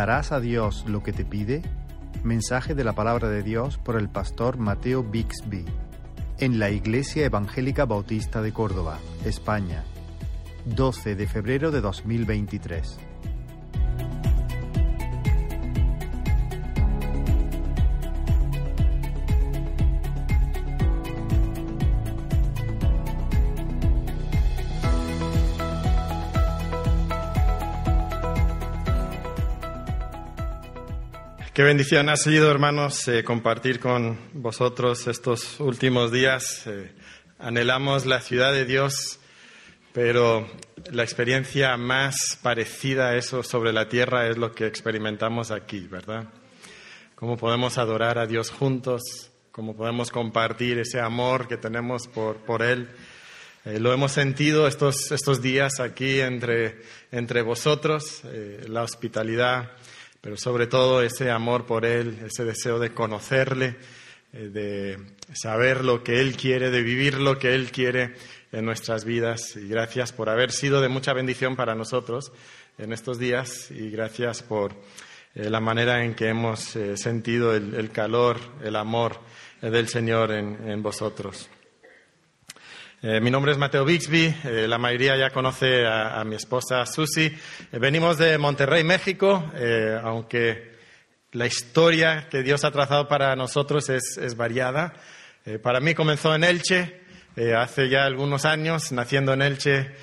¿Darás a Dios lo que te pide? Mensaje de la palabra de Dios por el pastor Mateo Bixby en la Iglesia Evangélica Bautista de Córdoba, España, 12 de febrero de 2023. Qué bendición ha sido, hermanos, eh, compartir con vosotros estos últimos días. Eh, anhelamos la ciudad de Dios, pero la experiencia más parecida a eso sobre la tierra es lo que experimentamos aquí, ¿verdad? Cómo podemos adorar a Dios juntos, cómo podemos compartir ese amor que tenemos por, por Él. Eh, lo hemos sentido estos, estos días aquí entre, entre vosotros, la hospitalidad pero sobre todo ese amor por Él, ese deseo de conocerle, eh, de saber lo que Él quiere, de vivir lo que Él quiere en nuestras vidas. Y gracias por haber sido de mucha bendición para nosotros en estos días y gracias por eh, la manera en que hemos eh, sentido el, calor, el amor del Señor en vosotros. Eh, mi nombre es Mateo Bixby, eh, la mayoría ya conoce a, mi esposa Susi. Eh, venimos de Monterrey, México, aunque la historia que Dios ha trazado para nosotros es, variada. para mí comenzó en Elche, hace ya algunos años, naciendo en Elche,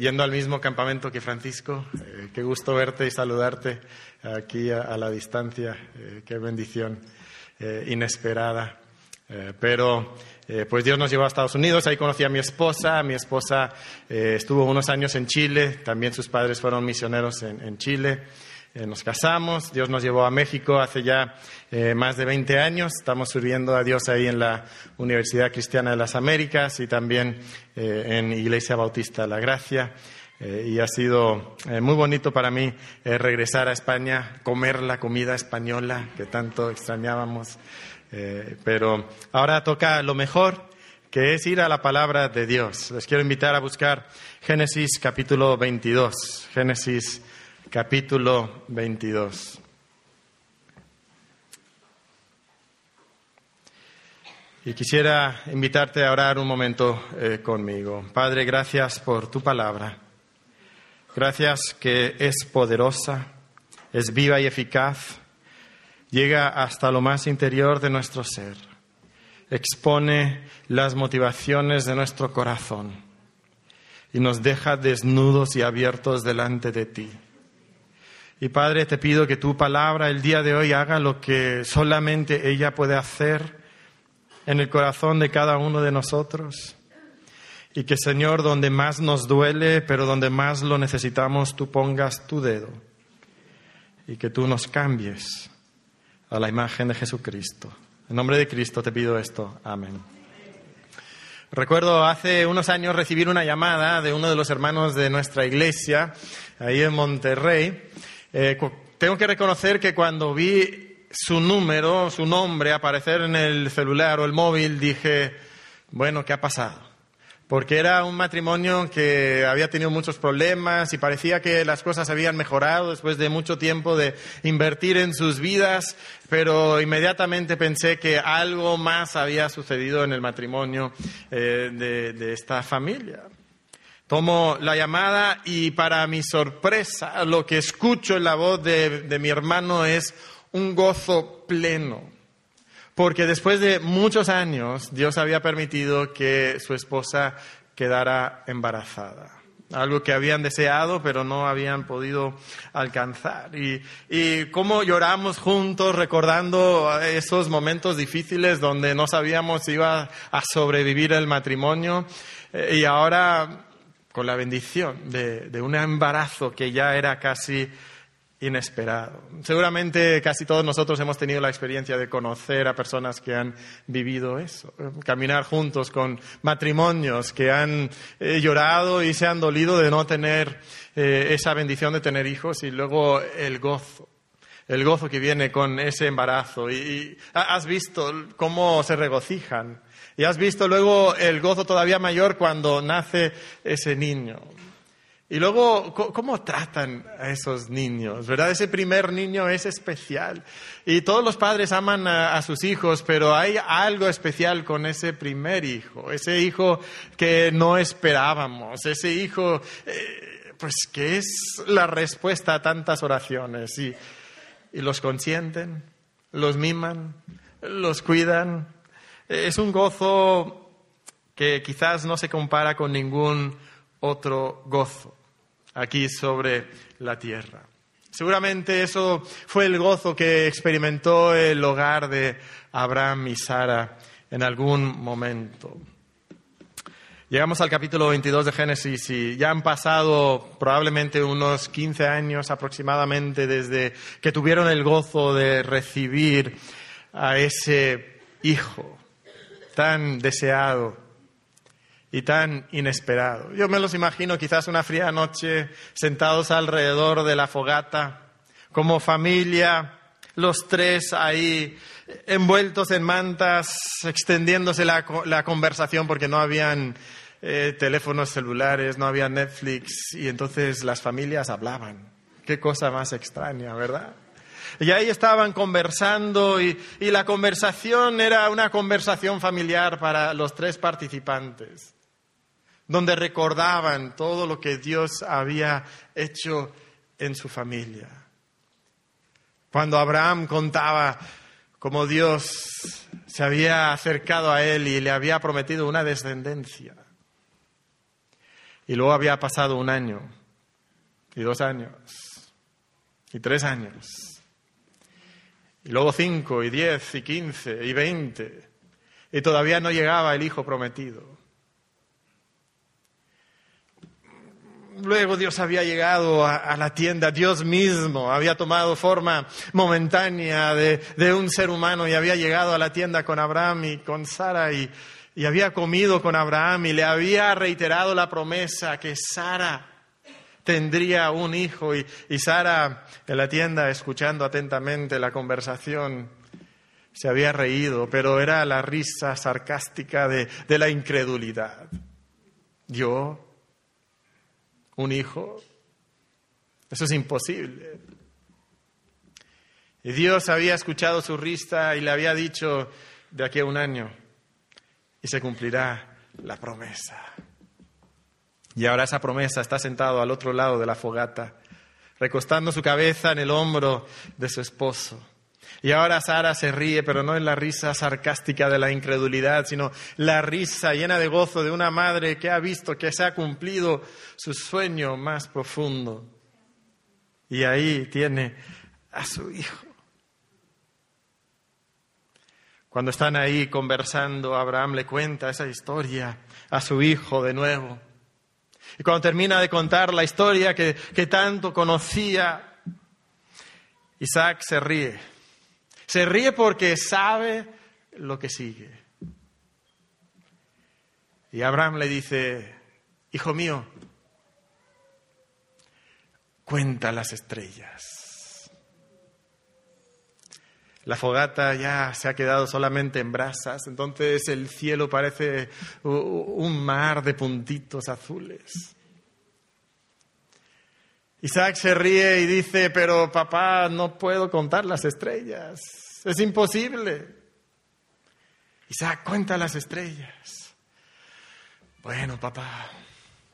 yendo al mismo campamento que Francisco. qué gusto verte y saludarte aquí a la distancia. qué bendición inesperada. pero eh, pues Dios nos llevó a Estados Unidos, ahí conocí a mi esposa, mi esposa eh, estuvo unos años en Chile, también sus padres fueron misioneros en, Chile, eh, nos casamos, Dios nos llevó a México hace ya más de 20 años, estamos sirviendo a Dios ahí en la Universidad Cristiana de las Américas y también en Iglesia Bautista La Gracia. y ha sido muy bonito para mí regresar a España, comer la comida española que tanto extrañábamos. Eh, pero ahora toca lo mejor, que es ir a la palabra de Dios. Les quiero invitar a buscar Génesis capítulo 22. Génesis capítulo 22. Y quisiera invitarte a orar un momento eh, conmigo. Padre, gracias por tu palabra. Gracias que es poderosa, es viva y eficaz llega hasta lo más interior de nuestro ser, expone las motivaciones de nuestro corazón y nos deja desnudos y abiertos delante de ti. Y Padre, te pido que tu palabra el día de hoy haga lo que solamente ella puede hacer en el corazón de cada uno de nosotros. Y que, Señor, donde más nos duele, pero donde más lo necesitamos, tú pongas tu dedo. Y que tú nos cambies a la imagen de Jesucristo. En nombre de Cristo te pido esto. Amén. Recuerdo hace unos años recibir una llamada de uno de los hermanos de nuestra iglesia, ahí en Monterrey. Eh, tengo que reconocer que cuando vi su número, su nombre aparecer en el celular o el móvil, dije, bueno, ¿qué ha pasado? Porque era un matrimonio que había tenido muchos problemas y parecía que las cosas habían mejorado después de mucho tiempo de invertir en sus vidas, pero inmediatamente pensé que algo más había sucedido en el matrimonio eh, de, esta familia. Tomo la llamada y para mi sorpresa lo que escucho en la voz de mi hermano es un gozo pleno porque después de muchos años Dios había permitido que su esposa quedara embarazada. Algo que habían deseado pero no habían podido alcanzar. Y, y cómo lloramos juntos recordando esos momentos difíciles donde no sabíamos si iba a sobrevivir el matrimonio. Eh, y ahora, con la bendición de, de un embarazo que ya era casi inesperado. Seguramente casi todos nosotros hemos tenido la experiencia de conocer a personas que han vivido eso, caminar juntos con matrimonios que han eh, llorado y se han dolido de no tener eh, esa bendición de tener hijos y luego el gozo. El gozo que viene con ese embarazo. y has visto cómo se regocijan. Y has visto luego el gozo todavía mayor cuando nace ese niño. Y luego, ¿cómo tratan a esos niños? ¿Verdad? Ese primer niño es especial. Y todos los padres aman a, sus hijos, pero hay algo especial con ese primer hijo, ese hijo que no esperábamos, ese hijo, eh, pues que es la respuesta a tantas oraciones. Y, y los consienten, los miman, los cuidan. Es un gozo que quizás no se compara con ningún otro gozo aquí sobre la tierra. Seguramente eso fue el gozo que experimentó el hogar de Abraham y Sara en algún momento. Llegamos al capítulo 22 de Génesis y ya han pasado probablemente unos 15 años aproximadamente desde que tuvieron el gozo de recibir a ese hijo tan deseado y tan inesperado. Yo me los imagino quizás una fría noche sentados alrededor de la fogata, como familia, los tres ahí envueltos en mantas, extendiéndose la, conversación porque no habían eh, teléfonos celulares, no había Netflix y entonces las familias hablaban. Qué cosa más extraña, ¿verdad? Y ahí estaban conversando y, y, la conversación era una conversación familiar para los tres participantes donde recordaban todo lo que Dios había hecho en su familia. Cuando Abraham contaba cómo Dios se había acercado a él y le había prometido una descendencia. Y luego había pasado un año, y dos años, y tres años, y luego cinco, y diez, y quince, y veinte, y todavía no llegaba el hijo prometido. Luego Dios había llegado a, la tienda, Dios mismo había tomado forma momentánea de, un ser humano y había llegado a la tienda con Abraham y con Sara y, había comido con Abraham y le había reiterado la promesa que Sara tendría un hijo y, Sara en la tienda escuchando atentamente la conversación se había reído, pero era la risa sarcástica de, de la incredulidad. Yo un hijo. Eso es imposible. Y Dios había escuchado su risa y le había dicho de aquí a un año, y se cumplirá la promesa. Y ahora esa promesa está sentado al otro lado de la fogata, recostando su cabeza en el hombro de su esposo. Y ahora Sara se ríe, pero no en la risa sarcástica de la incredulidad, sino la risa llena de gozo de una madre que ha visto que se ha cumplido su sueño más profundo. Y ahí tiene a su hijo. Cuando están ahí conversando, Abraham le cuenta esa historia a su hijo de nuevo. Y cuando termina de contar la historia que, que tanto conocía, Isaac se ríe se ríe porque sabe lo que sigue. Y Abraham le dice, hijo mío, cuenta las estrellas. La fogata ya se ha quedado solamente en brasas, entonces el cielo parece un mar de puntitos azules. Isaac se ríe y dice, pero papá, no puedo contar las estrellas. Es imposible. Isaac cuenta las estrellas. Bueno, papá.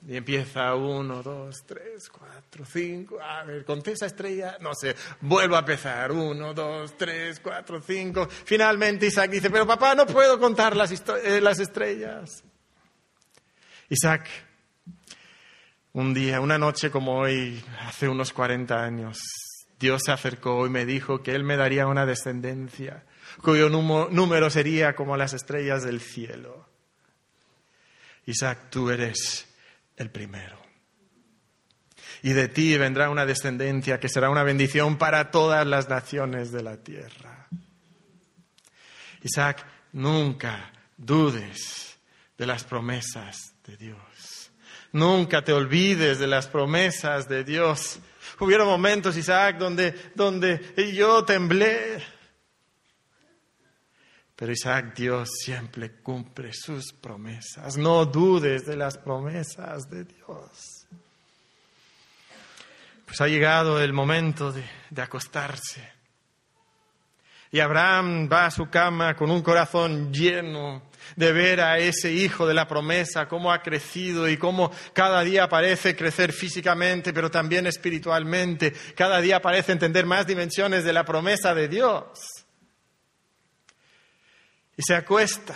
Y empieza uno, dos, tres, cuatro, cinco. A ver, conté esa estrella. No sé, vuelvo a empezar. Uno, dos, tres, cuatro, cinco. Finalmente Isaac dice, pero papá, no puedo contar las, eh, las estrellas. Isaac un día, una noche como hoy, hace unos 40 años, Dios se acercó y me dijo que Él me daría una descendencia cuyo número sería como las estrellas del cielo. Isaac, tú eres el primero. Y de ti vendrá una descendencia que será una bendición para todas las naciones de la tierra. Isaac, nunca dudes de las promesas de Dios. Nunca te olvides de las promesas de Dios. Hubieron momentos, Isaac, donde, donde yo temblé. Pero Isaac, Dios siempre cumple sus promesas. No dudes de las promesas de Dios. Pues ha llegado el momento de, de acostarse. Y Abraham va a su cama con un corazón lleno de ver a ese hijo de la promesa, cómo ha crecido y cómo cada día parece crecer físicamente, pero también espiritualmente. Cada día parece entender más dimensiones de la promesa de Dios. Y se acuesta.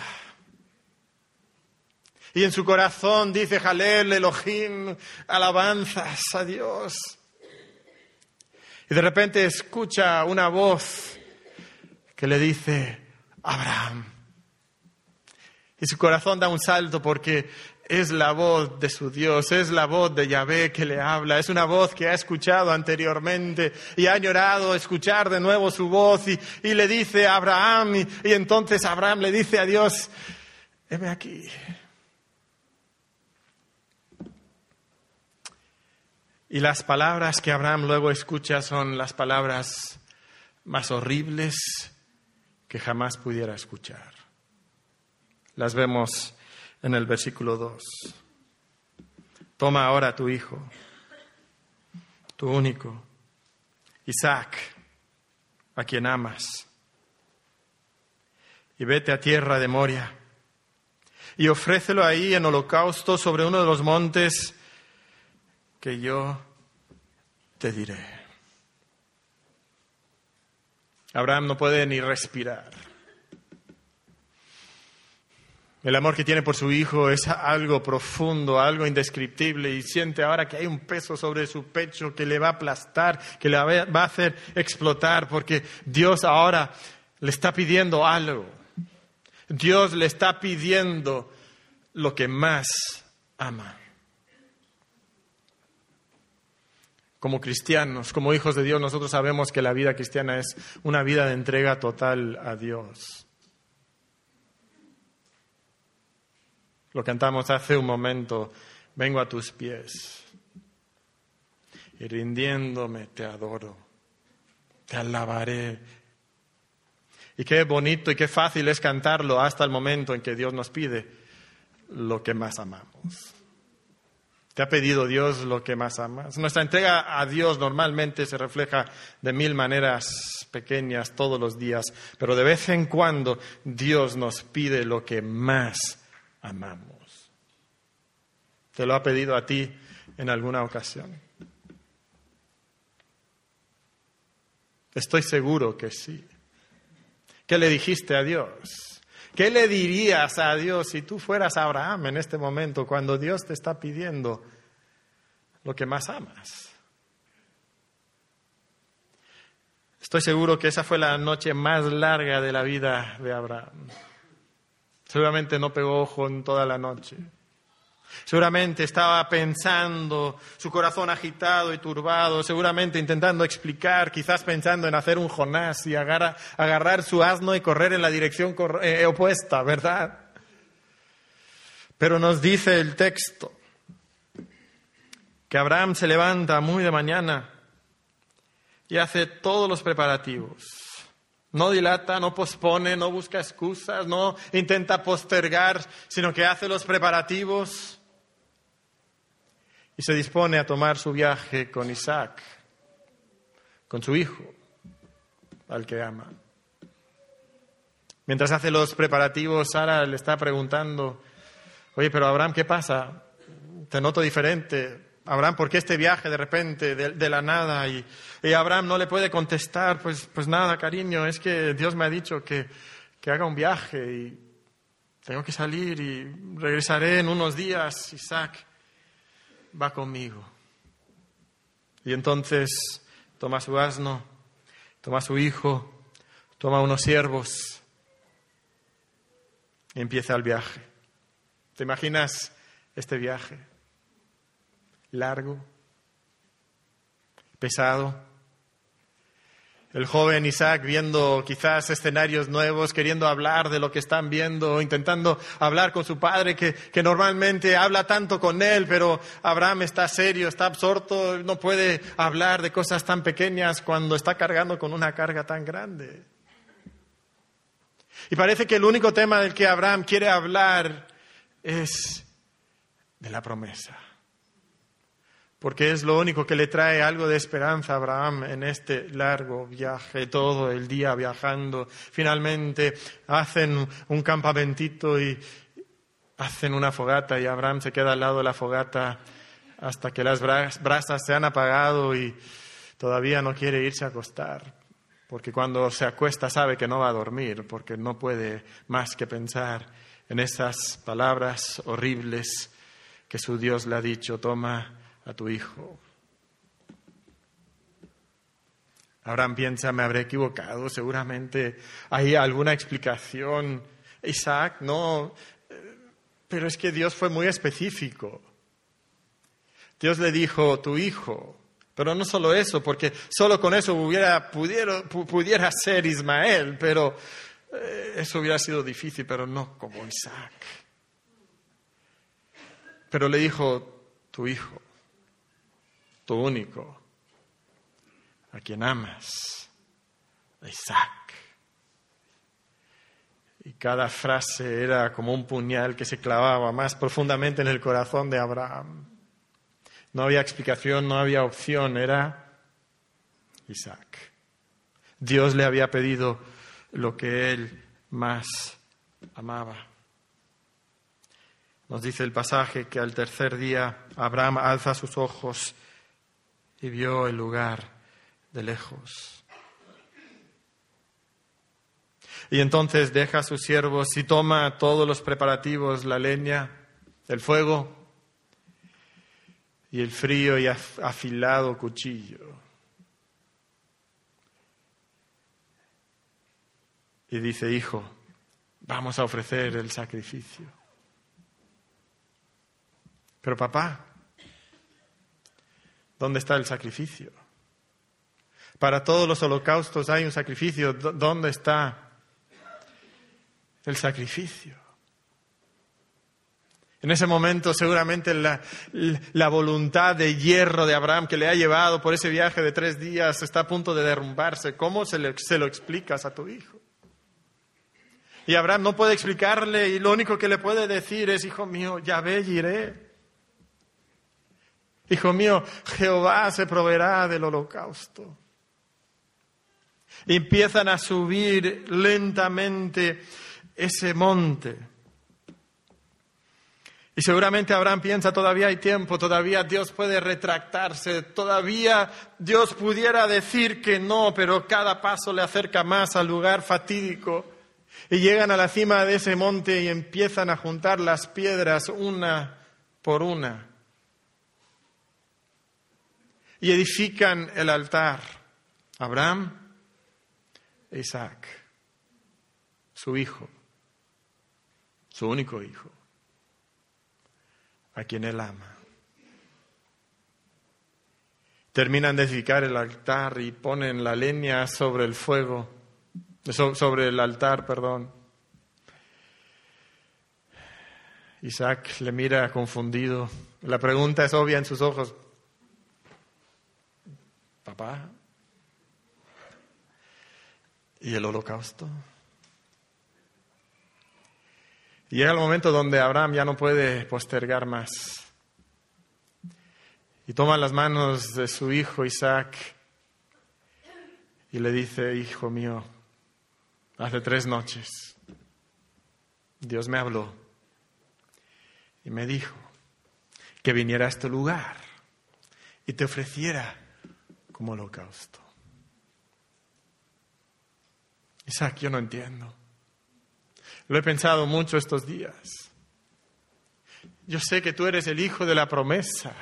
Y en su corazón dice Jalel, Elohim, alabanzas a Dios. Y de repente escucha una voz le dice, Abraham. Y su corazón da un salto porque es la voz de su Dios, es la voz de Yahvé que le habla, es una voz que ha escuchado anteriormente y ha añorado escuchar de nuevo su voz y, le dice a Abraham y, y entonces Abraham le dice a Dios, heme aquí. Y las palabras que Abraham luego escucha son las palabras más horribles que jamás pudiera escuchar. Las vemos en el versículo 2. Toma ahora tu hijo, tu único, Isaac, a quien amas, y vete a tierra de Moria, y ofrécelo ahí en holocausto sobre uno de los montes que yo te diré. Abraham no puede ni respirar. El amor que tiene por su hijo es algo profundo, algo indescriptible y siente ahora que hay un peso sobre su pecho que le va a aplastar, que le va a hacer explotar, porque Dios ahora le está pidiendo algo. Dios le está pidiendo lo que más ama. Como cristianos, como hijos de Dios, nosotros sabemos que la vida cristiana es una vida de entrega total a Dios. Lo cantamos hace un momento, vengo a tus pies y rindiéndome te adoro, te alabaré. Y qué bonito y qué fácil es cantarlo hasta el momento en que Dios nos pide lo que más amamos. ¿Te ha pedido Dios lo que más amas? Nuestra entrega a Dios normalmente se refleja de mil maneras pequeñas todos los días, pero de vez en cuando Dios nos pide lo que más amamos. ¿Te lo ha pedido a ti en alguna ocasión? Estoy seguro que sí. ¿Qué le dijiste a Dios? ¿Qué le dirías a Dios si tú fueras Abraham en este momento cuando Dios te está pidiendo lo que más amas? Estoy seguro que esa fue la noche más larga de la vida de Abraham. Seguramente no pegó ojo en toda la noche. Seguramente estaba pensando, su corazón agitado y turbado, seguramente intentando explicar, quizás pensando en hacer un Jonás y agarrar su asno y correr en la dirección eh, opuesta, ¿verdad? Pero nos dice el texto que Abraham se levanta muy de mañana y hace todos los preparativos. No dilata, no pospone, no busca excusas, no intenta postergar, sino que hace los preparativos y se dispone a tomar su viaje con Isaac, con su hijo, al que ama. Mientras hace los preparativos, Sara le está preguntando, oye, pero Abraham, ¿qué pasa? Te noto diferente. Abraham, ¿por qué este viaje de repente, de, la nada? Y, y, Abraham no le puede contestar, pues, pues nada, cariño, es que Dios me ha dicho que, que haga un viaje y tengo que salir y regresaré en unos días, Isaac va conmigo. Y entonces toma su asno, toma su hijo, toma unos siervos y empieza el viaje. ¿Te imaginas este viaje? Largo, pesado el joven Isaac viendo quizás escenarios nuevos, queriendo hablar de lo que están viendo, intentando hablar con su padre que, que, normalmente habla tanto con él, pero Abraham está serio, está absorto, no puede hablar de cosas tan pequeñas cuando está cargando con una carga tan grande. Y parece que el único tema del que Abraham quiere hablar es de la promesa. Porque es lo único que le trae algo de esperanza a Abraham en este largo viaje, todo el día viajando. Finalmente hacen un campamentito y hacen una fogata y Abraham se queda al lado de la fogata hasta que las brasas se han apagado y todavía no quiere irse a acostar, porque cuando se acuesta sabe que no va a dormir, porque no puede más que pensar en esas palabras horribles que su Dios le ha dicho, toma a tu hijo. Abraham piensa, me habré equivocado, seguramente hay alguna explicación. Isaac, no, pero es que Dios fue muy específico. Dios le dijo, tu hijo. Pero no solo eso, porque solo con eso hubiera, pudiera, pudiera ser Ismael, pero eh, eso hubiera sido difícil, pero no como Isaac. Pero le dijo, tu hijo, tu único, a quien amas, Isaac. Y cada frase era como un puñal que se clavaba más profundamente en el corazón de Abraham. No había explicación, no había opción, era Isaac. Dios le había pedido lo que él más amaba. Nos dice el pasaje que al tercer día Abraham alza sus ojos y vio el lugar de lejos. Y entonces deja a sus siervos y toma todos los preparativos, la leña, el fuego y el frío y afilado cuchillo. Y dice, hijo, vamos a ofrecer el sacrificio. Pero papá, ¿dónde está el sacrificio? Para todos los holocaustos hay un sacrificio. ¿Dónde está el sacrificio. En ese momento seguramente la, voluntad de hierro de Abraham que le ha llevado por ese viaje de tres días está a punto de derrumbarse. ¿Cómo se, se lo explicas a tu hijo? Y Abraham no puede explicarle y lo único que le puede decir es, hijo mío, ya ve y iré. Hijo mío, Jehová se proveerá del holocausto. Empiezan a subir lentamente ese monte. Y seguramente Abraham piensa, todavía hay tiempo, todavía Dios puede retractarse, todavía Dios pudiera decir que no, pero cada paso le acerca más al lugar fatídico. Y llegan a la cima de ese monte y empiezan a juntar las piedras una por una. Y edifican el altar. Abraham Isaac, su hijo su único hijo, a quien él ama. Terminan de edificar el altar y ponen la leña sobre el fuego, sobre el altar, perdón. Isaac le mira confundido. La pregunta es obvia en sus ojos. Papá, ¿y el holocausto? Y llega el momento donde Abraham ya no puede postergar más. Y toma las manos de su hijo Isaac y le dice, hijo mío, hace tres noches Dios me habló y me dijo que viniera a este lugar y te ofreciera como holocausto. Isaac, yo no entiendo. Lo he pensado mucho estos días. Yo sé que tú eres el hijo de la promesa.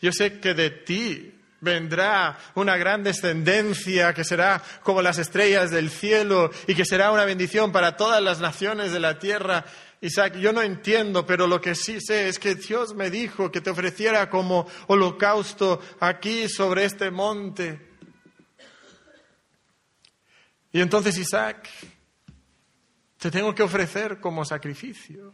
Yo sé que de ti vendrá una gran descendencia que será como las estrellas del cielo y que será una bendición para todas las naciones de la tierra. Isaac, yo no entiendo, pero lo que sí sé es que Dios me dijo que te ofreciera como holocausto aquí sobre este monte. Y entonces Isaac, te tengo que ofrecer como sacrificio.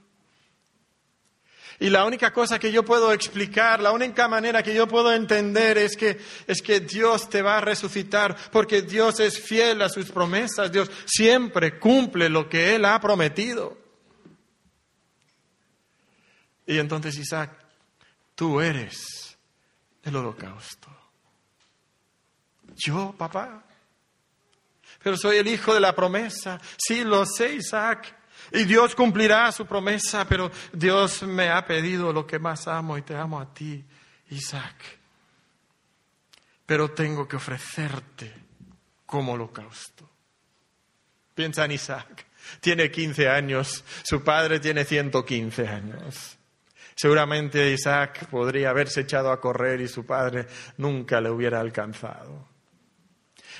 Y la única cosa que yo puedo explicar, la única manera que yo puedo entender es que, es que Dios te va a resucitar, porque Dios es fiel a sus promesas, Dios siempre cumple lo que Él ha prometido. Y entonces Isaac, tú eres el holocausto. Yo, papá. Pero soy el hijo de la promesa. Sí, lo sé, Isaac. Y Dios cumplirá su promesa, pero Dios me ha pedido lo que más amo y te amo a ti, Isaac. Pero tengo que ofrecerte como holocausto. Piensa en Isaac. Tiene 15 años, su padre tiene 115 años. Seguramente Isaac podría haberse echado a correr y su padre nunca le hubiera alcanzado.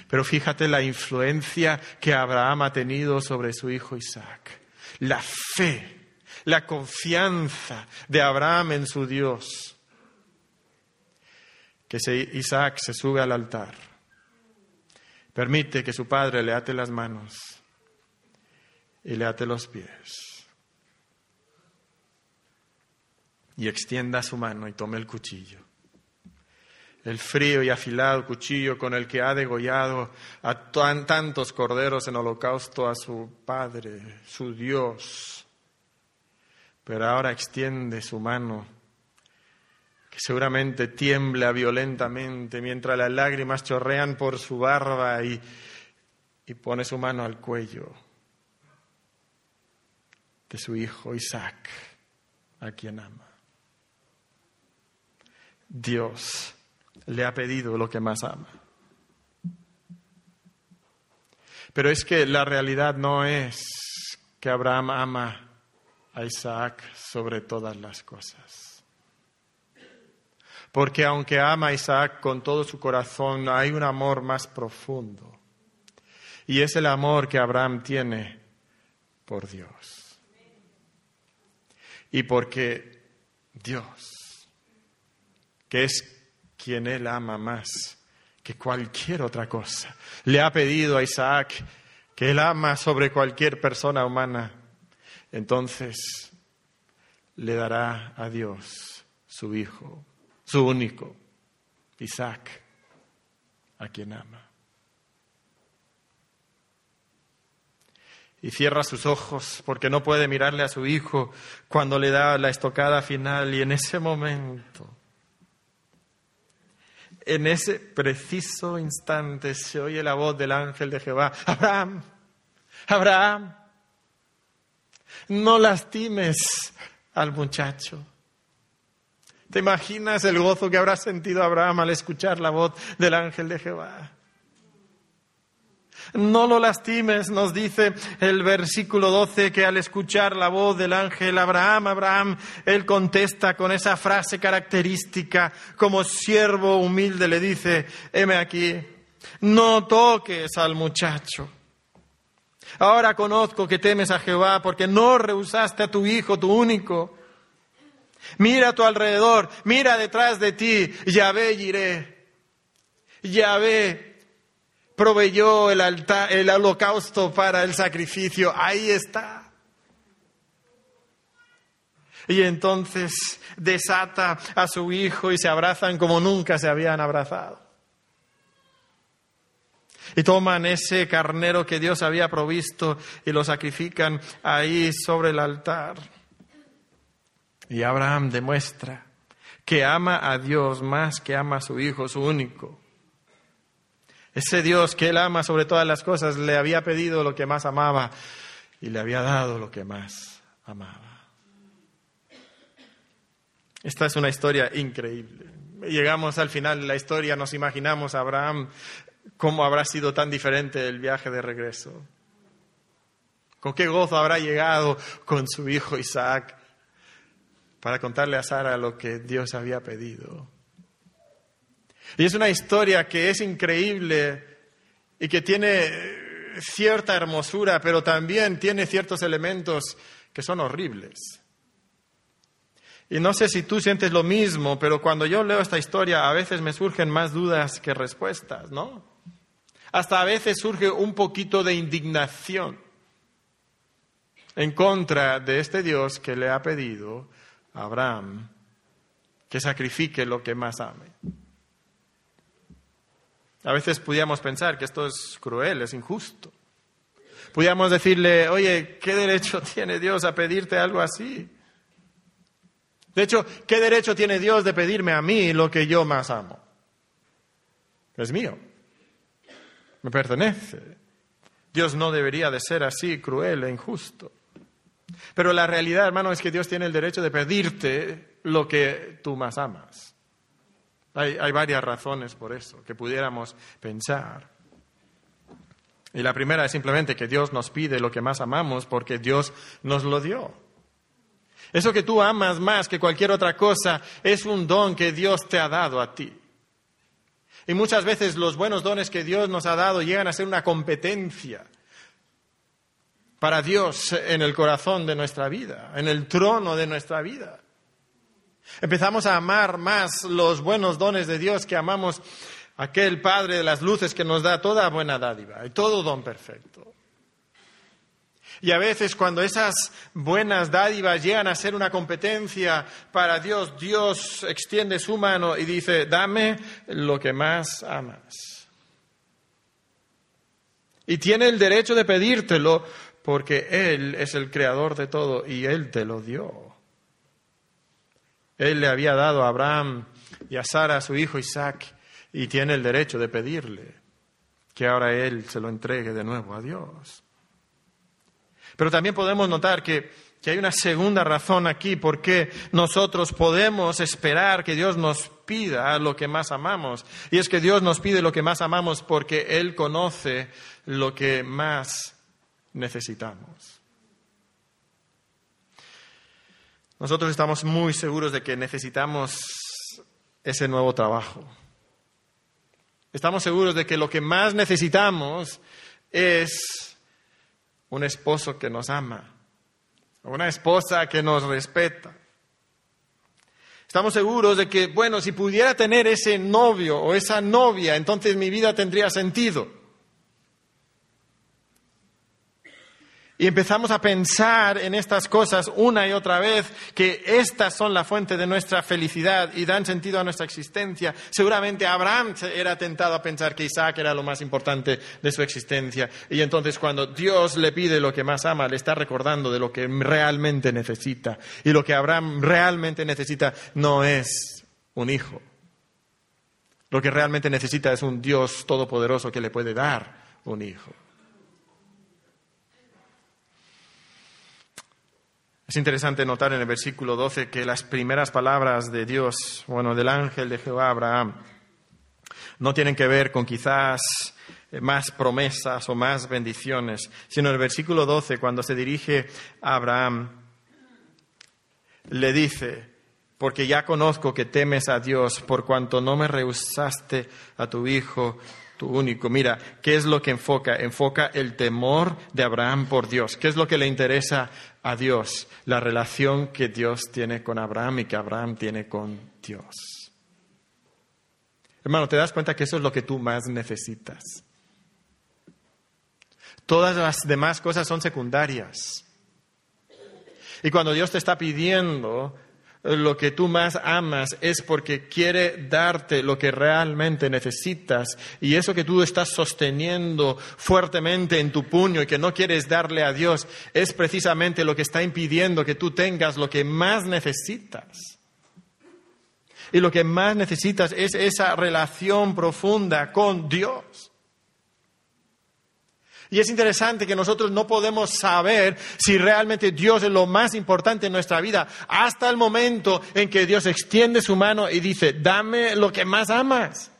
Pero fíjate la influencia que Abraham ha tenido sobre su hijo Isaac. La fe, la confianza de Abraham en su Dios. Que Isaac se sube al altar. Permite que su padre le ate las manos y le ate los pies. Y extienda su mano y tome el cuchillo. El frío y afilado cuchillo con el que ha degollado a tantos corderos en holocausto a su Padre, su Dios. Pero ahora extiende su mano, que seguramente tiembla violentamente mientras las lágrimas chorrean por su barba y, y pone su mano al cuello de su hijo Isaac, a quien ama. Dios le ha pedido lo que más ama. Pero es que la realidad no es que Abraham ama a Isaac sobre todas las cosas. Porque aunque ama a Isaac con todo su corazón, hay un amor más profundo. Y es el amor que Abraham tiene por Dios y porque Dios, que es quien él ama más que cualquier otra cosa, le ha pedido a Isaac que él ama sobre cualquier persona humana, entonces le dará a Dios su hijo, su único, Isaac, a quien ama. y cierra sus ojos porque no puede mirarle a su hijo cuando le da la estocada final y en ese momento, en ese preciso instante se oye la voz del ángel de Jehová, Abraham, Abraham, no lastimes al muchacho. ¿Te imaginas el gozo que habrá sentido Abraham al escuchar la voz del ángel de Jehová? No lo lastimes, nos dice el versículo 12, que al escuchar la voz del ángel Abraham, Abraham, él contesta con esa frase característica, como siervo humilde le dice, heme aquí, no toques al muchacho. Ahora conozco que temes a Jehová porque no rehusaste a tu hijo, tu único. Mira a tu alrededor, mira detrás de ti, Yahvé iré. Yahvé proveyó el, altar, el holocausto para el sacrificio. Ahí está. Y entonces desata a su hijo y se abrazan como nunca se habían abrazado. Y toman ese carnero que Dios había provisto y lo sacrifican ahí sobre el altar. Y Abraham demuestra que ama a Dios más que ama a su hijo, su único. Ese Dios que él ama sobre todas las cosas le había pedido lo que más amaba y le había dado lo que más amaba. Esta es una historia increíble. Llegamos al final de la historia, nos imaginamos a Abraham cómo habrá sido tan diferente el viaje de regreso. Con qué gozo habrá llegado con su hijo Isaac para contarle a Sara lo que Dios había pedido. Y es una historia que es increíble y que tiene cierta hermosura, pero también tiene ciertos elementos que son horribles. Y no sé si tú sientes lo mismo, pero cuando yo leo esta historia a veces me surgen más dudas que respuestas, ¿no? Hasta a veces surge un poquito de indignación en contra de este Dios que le ha pedido a Abraham que sacrifique lo que más ame. A veces pudiéramos pensar que esto es cruel, es injusto. Pudiéramos decirle, oye, ¿qué derecho tiene Dios a pedirte algo así? De hecho, ¿qué derecho tiene Dios de pedirme a mí lo que yo más amo? Es mío. Me pertenece. Dios no debería de ser así cruel e injusto. Pero la realidad, hermano, es que Dios tiene el derecho de pedirte lo que tú más amas. Hay, varias razones por eso que pudiéramos pensar. Y la primera es simplemente que Dios nos pide lo que más amamos porque Dios nos lo dio. Eso que tú amas más que cualquier otra cosa es un don que Dios te ha dado a ti. Y muchas veces los buenos dones que Dios nos ha dado llegan a ser una competencia para Dios en el corazón de nuestra vida, en el trono de nuestra vida. Empezamos a amar más los buenos dones de Dios que amamos aquel Padre de las luces que nos da toda buena dádiva y todo don perfecto. Y a veces cuando esas buenas dádivas llegan a ser una competencia para Dios, Dios extiende su mano y dice, dame lo que más amas. Y tiene el derecho de pedírtelo porque Él es el creador de todo y Él te lo dio. Él le había dado a Abraham y a Sara a su hijo Isaac y tiene el derecho de pedirle que ahora Él se lo entregue de nuevo a Dios. Pero también podemos notar que, hay una segunda razón aquí por qué nosotros podemos esperar que Dios nos pida lo que más amamos. Y es que Dios nos pide lo que más amamos porque Él conoce lo que más necesitamos. Nosotros estamos muy seguros de que necesitamos ese nuevo trabajo. Estamos seguros de que lo que más necesitamos es un esposo que nos ama, una esposa que nos respeta. Estamos seguros de que, bueno, si pudiera tener ese novio o esa novia, entonces mi vida tendría sentido. Y empezamos a pensar en estas cosas una y otra vez, que estas son la fuente de nuestra felicidad y dan sentido a nuestra existencia, seguramente Abraham era tentado a pensar que Isaac era lo más importante de su existencia. Y entonces cuando Dios le pide lo que más ama, le está recordando de lo que realmente necesita. Y lo que Abraham realmente necesita no es un hijo. Lo que realmente necesita es un Dios todopoderoso que le puede dar un hijo. Es interesante notar en el versículo 12 que las primeras palabras de Dios, bueno, del ángel de Jehová Abraham, no tienen que ver con quizás más promesas o más bendiciones, sino en el versículo 12, cuando se dirige a Abraham, le dice, porque ya conozco que temes a Dios por cuanto no me rehusaste a tu hijo, tu único. Mira, ¿qué es lo que enfoca? Enfoca el temor de Abraham por Dios. ¿Qué es lo que le interesa a Dios, la relación que Dios tiene con Abraham y que Abraham tiene con Dios. Hermano, ¿te das cuenta que eso es lo que tú más necesitas? Todas las demás cosas son secundarias. Y cuando Dios te está pidiendo lo que tú más amas es porque quiere darte lo que realmente necesitas y eso que tú estás sosteniendo fuertemente en tu puño y que no quieres darle a Dios es precisamente lo que está impidiendo que tú tengas lo que más necesitas. Y lo que más necesitas es esa relación profunda con Dios. Y es interesante que nosotros no podemos saber si realmente Dios es lo más importante en nuestra vida hasta el momento en que Dios extiende su mano y dice, dame lo que más amas.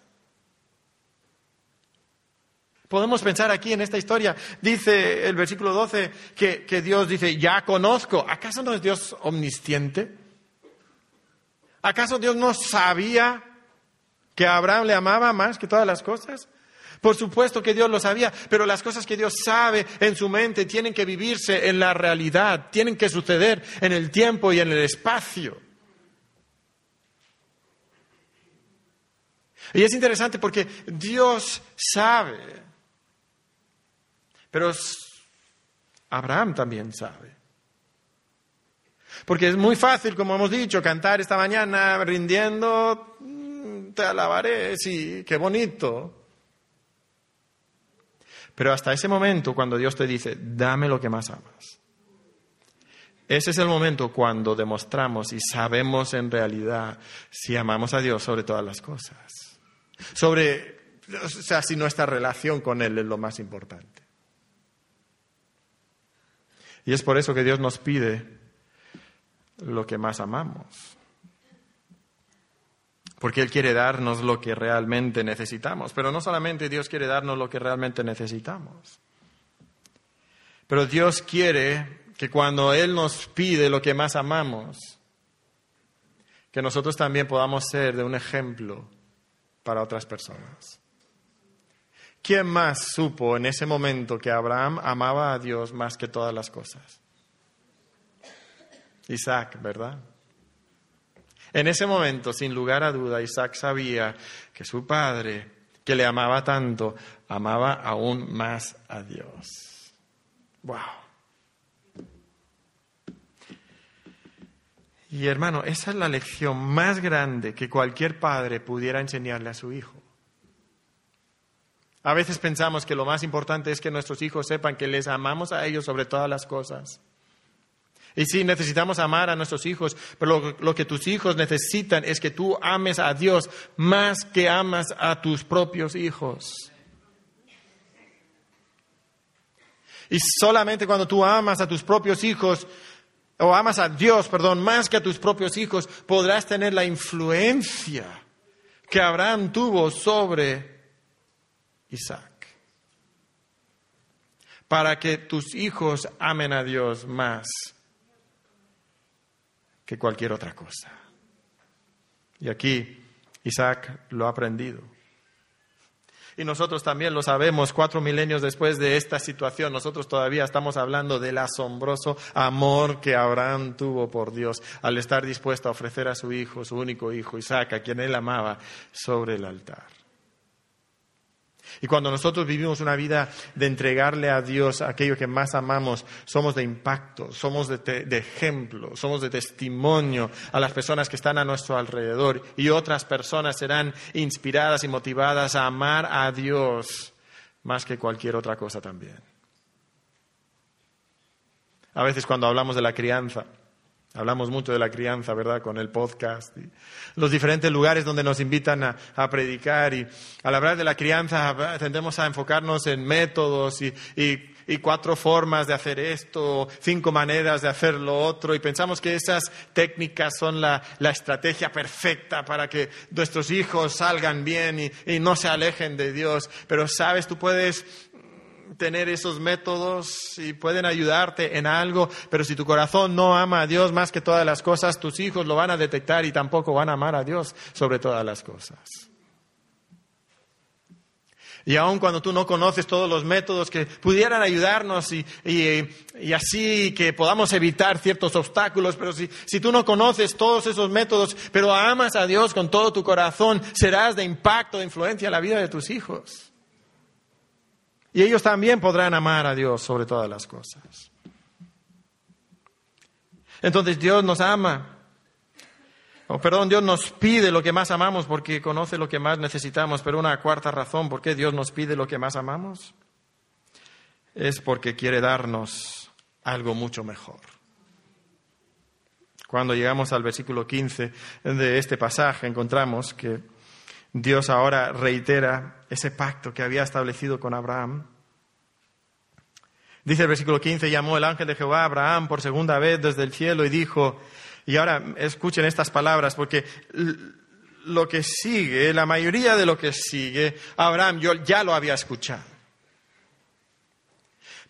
Podemos pensar aquí en esta historia, dice el versículo 12, que, que Dios dice, ya conozco. ¿Acaso no es Dios omnisciente? ¿Acaso Dios no sabía que Abraham le amaba más que todas las cosas? Por supuesto que Dios lo sabía, pero las cosas que Dios sabe en su mente tienen que vivirse en la realidad, tienen que suceder en el tiempo y en el espacio. Y es interesante porque Dios sabe, pero Abraham también sabe. Porque es muy fácil, como hemos dicho, cantar esta mañana rindiendo, mm, te alabaré, sí, qué bonito. Pero hasta ese momento, cuando Dios te dice, dame lo que más amas, Ese es el momento cuando demostramos y sabemos en realidad si amamos a Dios sobre todas las cosas. Sobre, o sea, si nuestra relación con Él es lo más importante. Y es por eso que Dios nos pide lo que más amamos. Porque Él quiere darnos lo que realmente necesitamos. Pero no solamente Dios quiere darnos lo que realmente necesitamos. Pero Dios quiere que cuando Él nos pide lo que más amamos, que nosotros también podamos ser de un ejemplo para otras personas. ¿Quién más supo en ese momento que Abraham amaba a Dios más que todas las cosas? Isaac, ¿verdad? En ese momento, sin lugar a duda, Isaac sabía que su padre, que le amaba tanto, amaba aún más a Dios. ¡Wow! Y hermano, esa es la lección más grande que cualquier padre pudiera enseñarle a su hijo. A veces pensamos que lo más importante es que nuestros hijos sepan que les amamos a ellos sobre todas las cosas. Y sí, necesitamos amar a nuestros hijos, pero lo, que tus hijos necesitan es que tú ames a Dios más que amas a tus propios hijos. Y solamente cuando tú amas a tus propios hijos, o amas a Dios, perdón, más que a tus propios hijos, podrás tener la influencia que Abraham tuvo sobre Isaac. Para que tus hijos amen a Dios más que cualquier otra cosa. Y aquí Isaac lo ha aprendido. Y nosotros también lo sabemos, cuatro milenios después de esta situación, nosotros todavía estamos hablando del asombroso amor que Abraham tuvo por Dios al estar dispuesto a ofrecer a su hijo, su único hijo, Isaac, a quien él amaba, sobre el altar. Y cuando nosotros vivimos una vida de entregarle a Dios aquello que más amamos, somos de impacto, somos de, ejemplo, somos de testimonio a las personas que están a nuestro alrededor y otras personas serán inspiradas y motivadas a amar a Dios más que cualquier otra cosa también. A veces cuando hablamos de la crianza, Hablamos mucho de la crianza, ¿verdad? Con el podcast, y los diferentes lugares donde nos invitan a, predicar. Y al hablar de la crianza tendemos a enfocarnos en métodos y, cuatro formas de hacer esto, cinco maneras de hacer lo otro. Y pensamos que esas técnicas son la, estrategia perfecta para que nuestros hijos salgan bien y no se alejen de Dios. Pero sabes, tú puedes tener esos métodos y pueden ayudarte en algo, pero si tu corazón no ama a Dios más que todas las cosas, tus hijos lo van a detectar y tampoco van a amar a Dios sobre todas las cosas. Y aun cuando tú no conoces todos los métodos que pudieran ayudarnos y, y, así que podamos evitar ciertos obstáculos, pero si, si tú no conoces todos esos métodos, pero amas a Dios con todo tu corazón, serás de impacto, de influencia en la vida de tus hijos. Y ellos también podrán amar a Dios sobre todas las cosas. Entonces Dios nos ama. O perdón, Dios nos pide lo que más amamos porque conoce lo que más necesitamos. Pero una cuarta razón por qué Dios nos pide lo que más amamos es porque quiere darnos algo mucho mejor. Cuando llegamos al versículo 15 de este pasaje encontramos que Dios ahora reitera ese pacto que había establecido con Abraham. Dice el versículo 15, llamó el ángel de Jehová a Abraham por segunda vez desde el cielo y dijo, y ahora escuchen estas palabras porque lo que sigue, la mayoría de lo que sigue, Abraham yo ya lo había escuchado.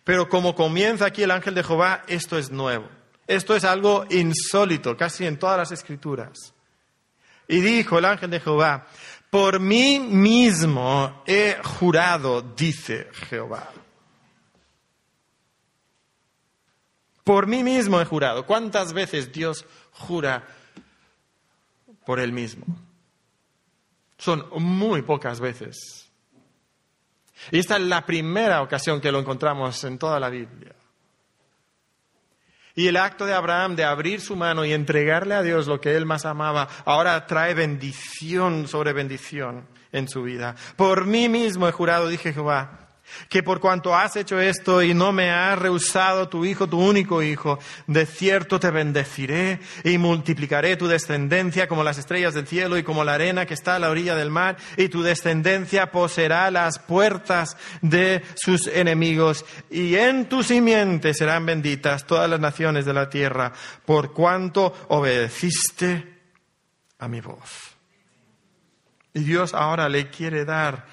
Pero como comienza aquí el ángel de Jehová, esto es nuevo. Esto es algo insólito, casi en todas las escrituras. Y dijo el ángel de Jehová, por mí mismo he jurado, dice Jehová. Por mí mismo he jurado. ¿Cuántas veces Dios jura por él mismo? Son muy pocas veces. Y esta es la primera ocasión que lo encontramos en toda la Biblia. Y el acto de Abraham de abrir su mano y entregarle a Dios lo que él más amaba, ahora trae bendición sobre bendición en su vida. Por mí mismo he jurado, dije Jehová, que por cuanto has hecho esto y no me has rehusado tu hijo, tu único hijo, de cierto te bendeciré y multiplicaré tu descendencia como las estrellas del cielo y como la arena que está a la orilla del mar, y tu descendencia poseerá las puertas de sus enemigos, y en tu simiente serán benditas todas las naciones de la tierra, por cuanto obedeciste a mi voz. Y Dios ahora le quiere dar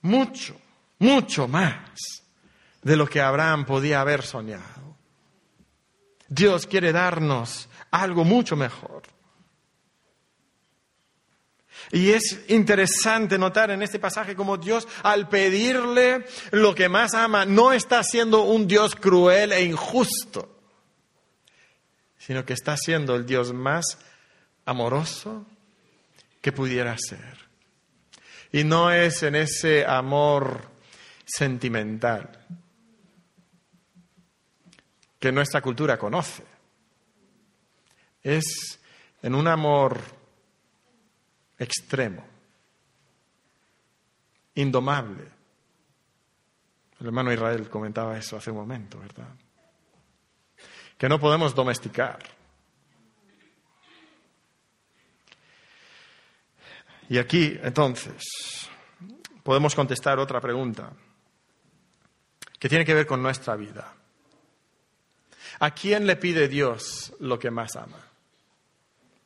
mucho mucho más de lo que Abraham podía haber soñado. Dios quiere darnos algo mucho mejor. Y es interesante notar en este pasaje cómo Dios, al pedirle lo que más ama, no está siendo un Dios cruel e injusto, sino que está siendo el Dios más amoroso que pudiera ser. Y no es en ese amor sentimental que nuestra cultura conoce. Es en un amor extremo, indomable. El hermano Israel comentaba eso hace un momento, ¿verdad? Que no podemos domesticar. Y aquí, entonces, podemos contestar otra pregunta que tiene que ver con nuestra vida. ¿A quién le pide Dios lo que más ama?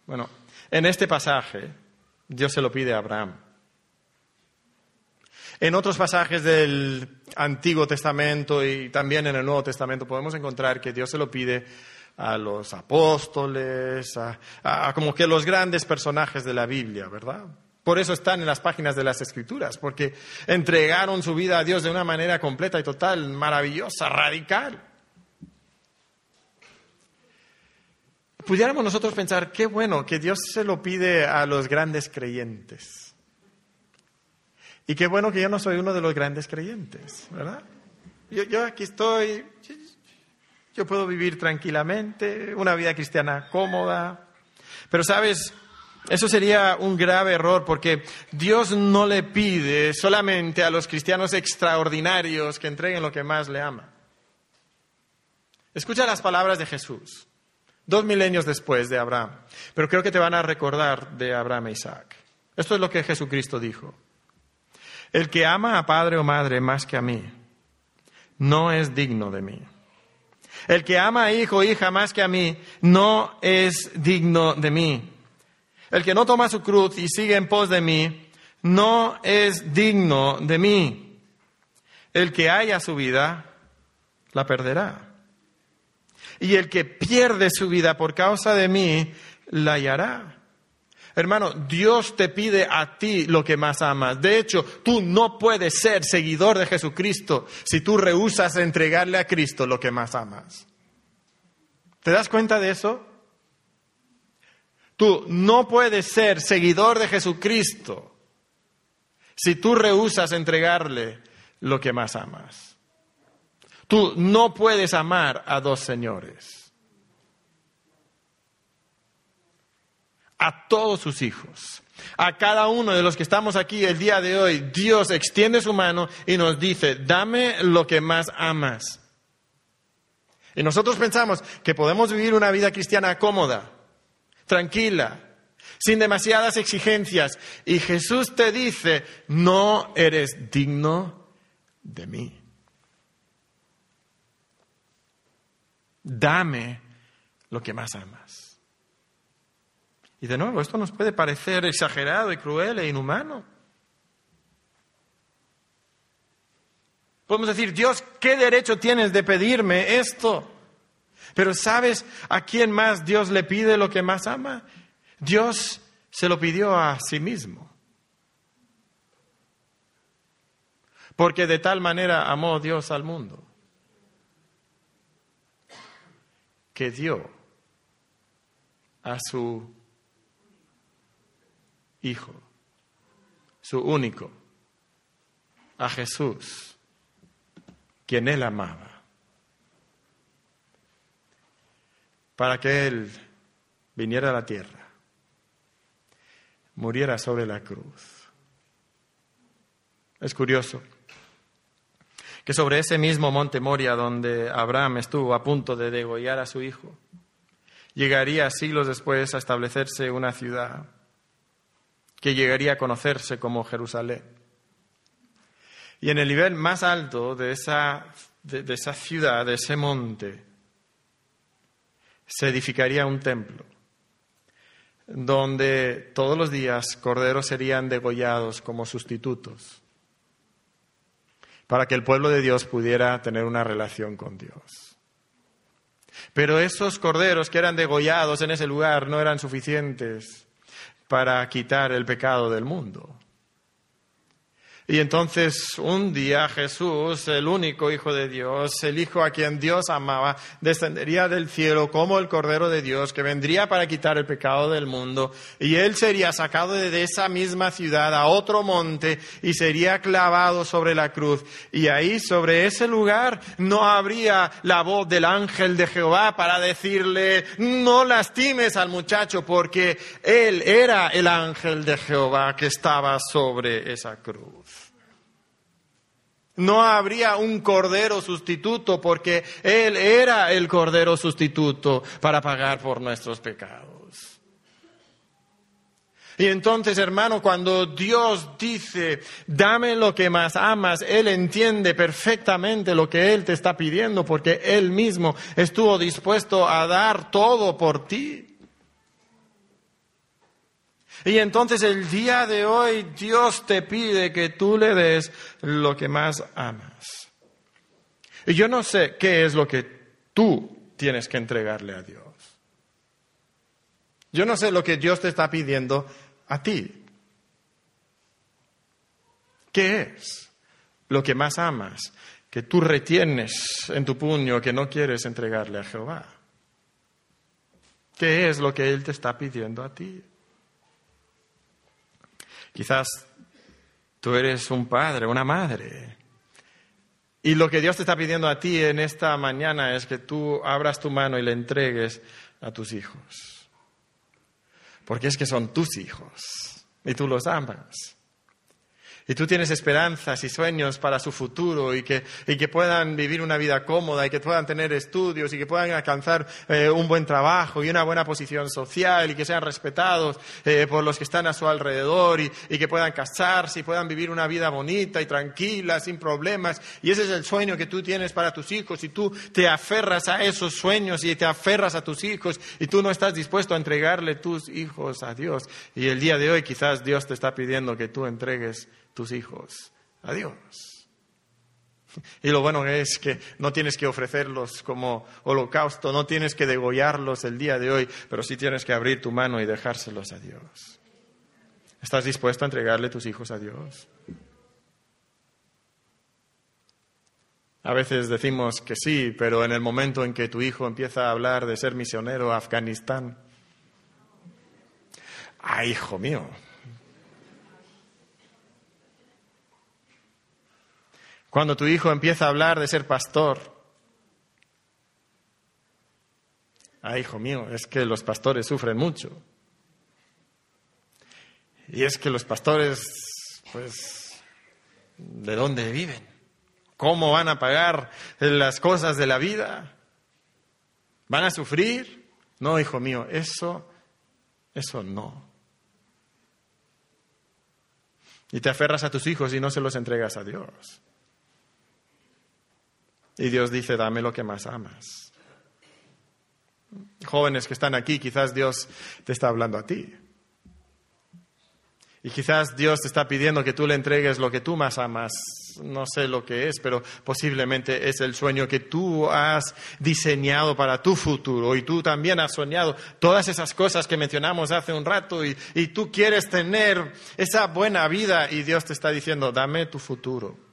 Bueno, en este pasaje Dios se lo pide a Abraham. En otros pasajes del Antiguo Testamento y también en el Nuevo Testamento podemos encontrar que Dios se lo pide a los apóstoles, a, como que los grandes personajes de la Biblia, ¿verdad? Por eso están en las páginas de las Escrituras, porque entregaron su vida a Dios de una manera completa y total, maravillosa, radical. Pudiéramos nosotros pensar, qué bueno que Dios se lo pide a los grandes creyentes. Y qué bueno que yo no soy uno de los grandes creyentes, ¿verdad? Yo, yo aquí estoy, yo puedo vivir tranquilamente, una vida cristiana cómoda. Pero sabes, eso sería un grave error porque Dios no le pide solamente a los cristianos extraordinarios que entreguen lo que más le ama. Escucha las palabras de Jesús, dos milenios después de Abraham, pero creo que te van a recordar de Abraham e Isaac. Esto es lo que Jesucristo dijo. El que ama a padre o madre más que a mí, no es digno de mí. El que ama a hijo o hija más que a mí, no es digno de mí. El que no toma su cruz y sigue en pos de mí, no es digno de mí. El que haya su vida, la perderá. Y el que pierde su vida por causa de mí, la hallará. Hermano, Dios te pide a ti lo que más amas. De hecho, tú no puedes ser seguidor de Jesucristo si tú rehusas entregarle a Cristo lo que más amas. ¿Te das cuenta de eso? Tú no puedes ser seguidor de Jesucristo si tú rehusas entregarle lo que más amas. Tú no puedes amar a dos señores. A todos sus hijos. A cada uno de los que estamos aquí el día de hoy, Dios extiende su mano y nos dice, dame lo que más amas. Y nosotros pensamos que podemos vivir una vida cristiana cómoda tranquila, sin demasiadas exigencias. Y Jesús te dice, no eres digno de mí. Dame lo que más amas. Y de nuevo, esto nos puede parecer exagerado y cruel e inhumano. Podemos decir, Dios, ¿qué derecho tienes de pedirme esto? Pero ¿sabes a quién más Dios le pide lo que más ama? Dios se lo pidió a sí mismo. Porque de tal manera amó Dios al mundo que dio a su Hijo, su único, a Jesús, quien él amaba para que Él viniera a la tierra, muriera sobre la cruz. Es curioso. que sobre ese mismo monte Moria donde Abraham estuvo a punto de degollar a su hijo, llegaría siglos después a establecerse una ciudad que llegaría a conocerse como Jerusalén. Y en el nivel más alto de esa, de, esa ciudad, de ese monte, se edificaría un templo donde todos los días corderos serían degollados como sustitutos para que el pueblo de Dios pudiera tener una relación con Dios. Pero esos corderos que eran degollados en ese lugar no eran suficientes para quitar el pecado del mundo. Y entonces un día Jesús, el único Hijo de Dios, el Hijo a quien Dios amaba, descendería del cielo como el Cordero de Dios, que vendría para quitar el pecado del mundo, y él sería sacado de esa misma ciudad a otro monte y sería clavado sobre la cruz. Y ahí, sobre ese lugar, no habría la voz del ángel de Jehová para decirle, no lastimes al muchacho, porque él era el ángel de Jehová que estaba sobre esa cruz. No habría un cordero sustituto porque Él era el cordero sustituto para pagar por nuestros pecados. Y entonces, hermano, cuando Dios dice, dame lo que más amas, Él entiende perfectamente lo que Él te está pidiendo porque Él mismo estuvo dispuesto a dar todo por ti. Y entonces el día de hoy Dios te pide que tú le des lo que más amas. Y yo no sé qué es lo que tú tienes que entregarle a Dios. Yo no sé lo que Dios te está pidiendo a ti. ¿Qué es lo que más amas que tú retienes en tu puño que no quieres entregarle a Jehová? ¿Qué es lo que Él te está pidiendo a ti? Quizás tú eres un padre, una madre. Y lo que Dios te está pidiendo a ti en esta mañana es que tú abras tu mano y le entregues a tus hijos. Porque es que son tus hijos y tú los amas y tú tienes esperanzas y sueños para su futuro y que, y que puedan vivir una vida cómoda y que puedan tener estudios y que puedan alcanzar eh, un buen trabajo y una buena posición social y que sean respetados eh, por los que están a su alrededor y, y, que puedan casarse y puedan vivir una vida bonita y tranquila, sin problemas. Y ese es el sueño que tú tienes para tus hijos y tú te aferras a esos sueños y te aferras a tus hijos y tú no estás dispuesto a entregarle tus hijos a Dios. Y el día de hoy quizás Dios te está pidiendo que tú entregues tus hijos a Dios. Y lo bueno es que no tienes que ofrecerlos como holocausto, no tienes que degollarlos el día de hoy, pero sí tienes que abrir tu mano y dejárselos a Dios. ¿Estás dispuesto a entregarle tus hijos a Dios? A veces decimos que sí, pero en el momento en que tu hijo empieza a hablar de ser misionero a Afganistán, ¡ay, hijo mío! Cuando tu hijo empieza a hablar de ser pastor, ah, hijo mío, es que los pastores sufren mucho. Y es que los pastores, pues, ¿de dónde viven? ¿Cómo van a pagar las cosas de la vida? ¿Van a sufrir? No, hijo mío, eso, eso no. Y te aferras a tus hijos y no se los entregas a Dios. Y Dios dice, dame lo que más amas. Jóvenes que están aquí, quizás Dios te está hablando a ti. Y quizás Dios te está pidiendo que tú le entregues lo que tú más amas. No sé lo que es, pero posiblemente es el sueño que tú has diseñado para tu futuro. Y tú también has soñado todas esas cosas que mencionamos hace un rato. Y, y tú quieres tener esa buena vida. Y Dios te está diciendo, dame tu futuro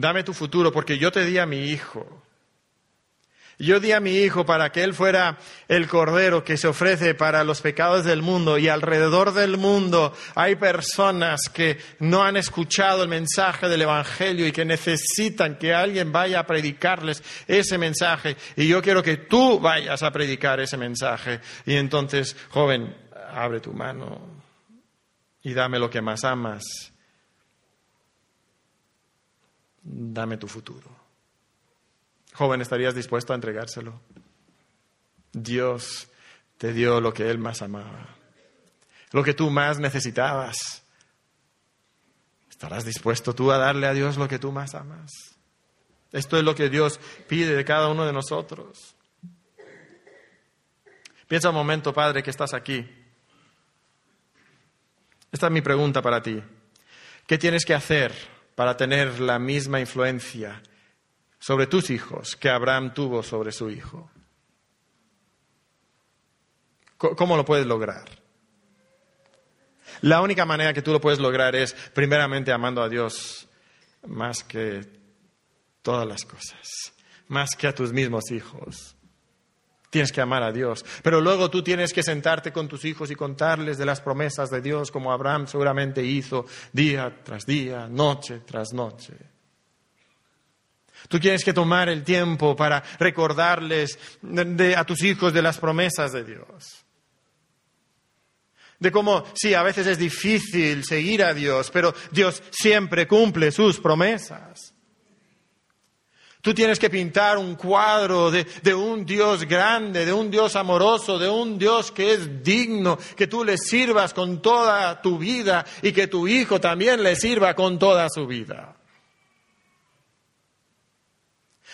dame tu futuro, porque yo te di a mi hijo. Yo di a mi hijo para que él fuera el cordero que se ofrece para los pecados del mundo y alrededor del mundo hay personas que no han escuchado el mensaje del Evangelio y que necesitan que alguien vaya a predicarles ese mensaje. Y yo quiero que tú vayas a predicar ese mensaje. Y entonces, joven, abre tu mano y dame lo que más amas dame tu futuro. Joven, ¿estarías dispuesto a entregárselo? Dios te dio lo que Él más amaba, lo que tú más necesitabas. ¿Estarás dispuesto tú a darle a Dios lo que tú más amas? Esto es lo que Dios pide de cada uno de nosotros. Piensa un momento, Padre, que estás aquí. Esta es mi pregunta para ti. ¿Qué tienes que hacer para tener la misma influencia sobre tus hijos que Abraham tuvo sobre su hijo? ¿Cómo lo puedes lograr? La única manera que tú lo puedes lograr es primeramente amando a Dios más que todas las cosas, más que a tus mismos hijos. Tienes que amar a Dios. Pero luego tú tienes que sentarte con tus hijos y contarles de las promesas de Dios como Abraham seguramente hizo día tras día, noche tras noche. Tú tienes que tomar el tiempo para recordarles a tus hijos de las promesas de Dios. De cómo, sí, a veces es difícil seguir a Dios, pero Dios siempre cumple sus promesas. Tú tienes que pintar un cuadro de, un Dios grande, de un Dios amoroso, de un Dios que es digno, que tú le sirvas con toda tu vida y que tu hijo también le sirva con toda su vida.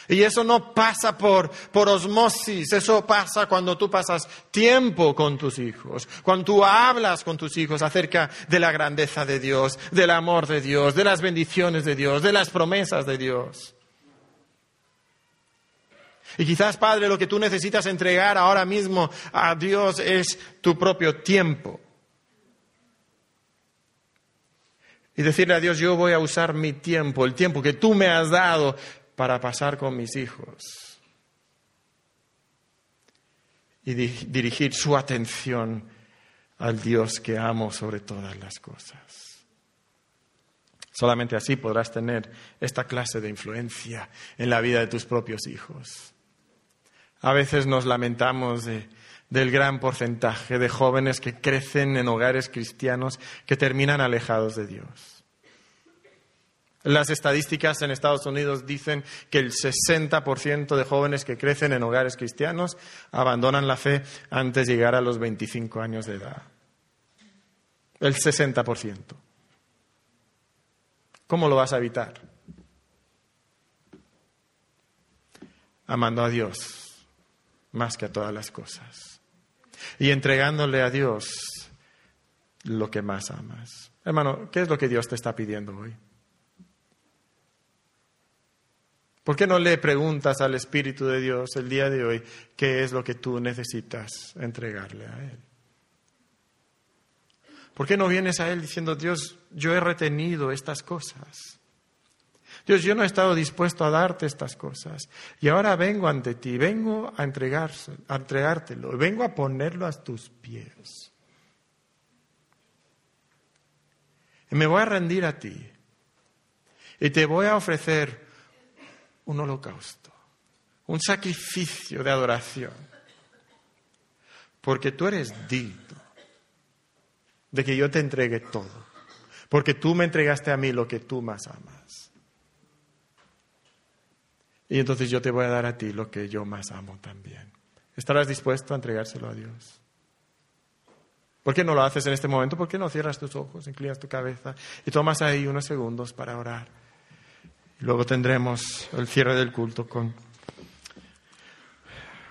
Y eso no pasa por, por, osmosis, eso pasa cuando tú pasas tiempo con tus hijos, cuando tú hablas con tus hijos acerca de la grandeza de Dios, del amor de Dios, de las bendiciones de Dios, de las promesas de Dios. Y quizás, Padre, lo que tú necesitas entregar ahora mismo a Dios es tu propio tiempo. Y decirle a Dios, yo voy a usar mi tiempo, el tiempo que tú me has dado para pasar con mis hijos. Y dirigir su atención al Dios que amo sobre todas las cosas. Solamente así podrás tener esta clase de influencia en la vida de tus propios hijos. A veces nos lamentamos del gran porcentaje de jóvenes que crecen en hogares cristianos que terminan alejados de Dios. Las estadísticas en Estados Unidos dicen que el 60% de jóvenes que crecen en hogares cristianos abandonan la fe antes de llegar a los 25 años de edad. El 60%. ¿Cómo lo vas a evitar? Amando a Dios más que a todas las cosas. Y entregándole a Dios lo que más amas. Hermano, ¿qué es lo que Dios te está pidiendo hoy? ¿Por qué no le preguntas al Espíritu de Dios el día de hoy qué es lo que tú necesitas entregarle a Él? ¿Por qué no vienes a Él diciendo, Dios, yo he retenido estas cosas? Dios, yo no he estado dispuesto a darte estas cosas y ahora vengo ante ti, vengo a, a entregártelo, vengo a ponerlo a tus pies. Y me voy a rendir a ti y te voy a ofrecer un holocausto, un sacrificio de adoración, porque tú eres digno de que yo te entregue todo, porque tú me entregaste a mí lo que tú más amas. Y entonces yo te voy a dar a ti lo que yo más amo también. ¿Estarás dispuesto a entregárselo a Dios? ¿Por qué no lo haces en este momento? ¿Por qué no cierras tus ojos, inclinas tu cabeza y tomas ahí unos segundos para orar? Y luego tendremos el cierre del culto con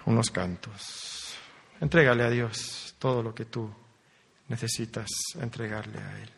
unos cantos. Entrégale a Dios todo lo que tú necesitas entregarle a Él.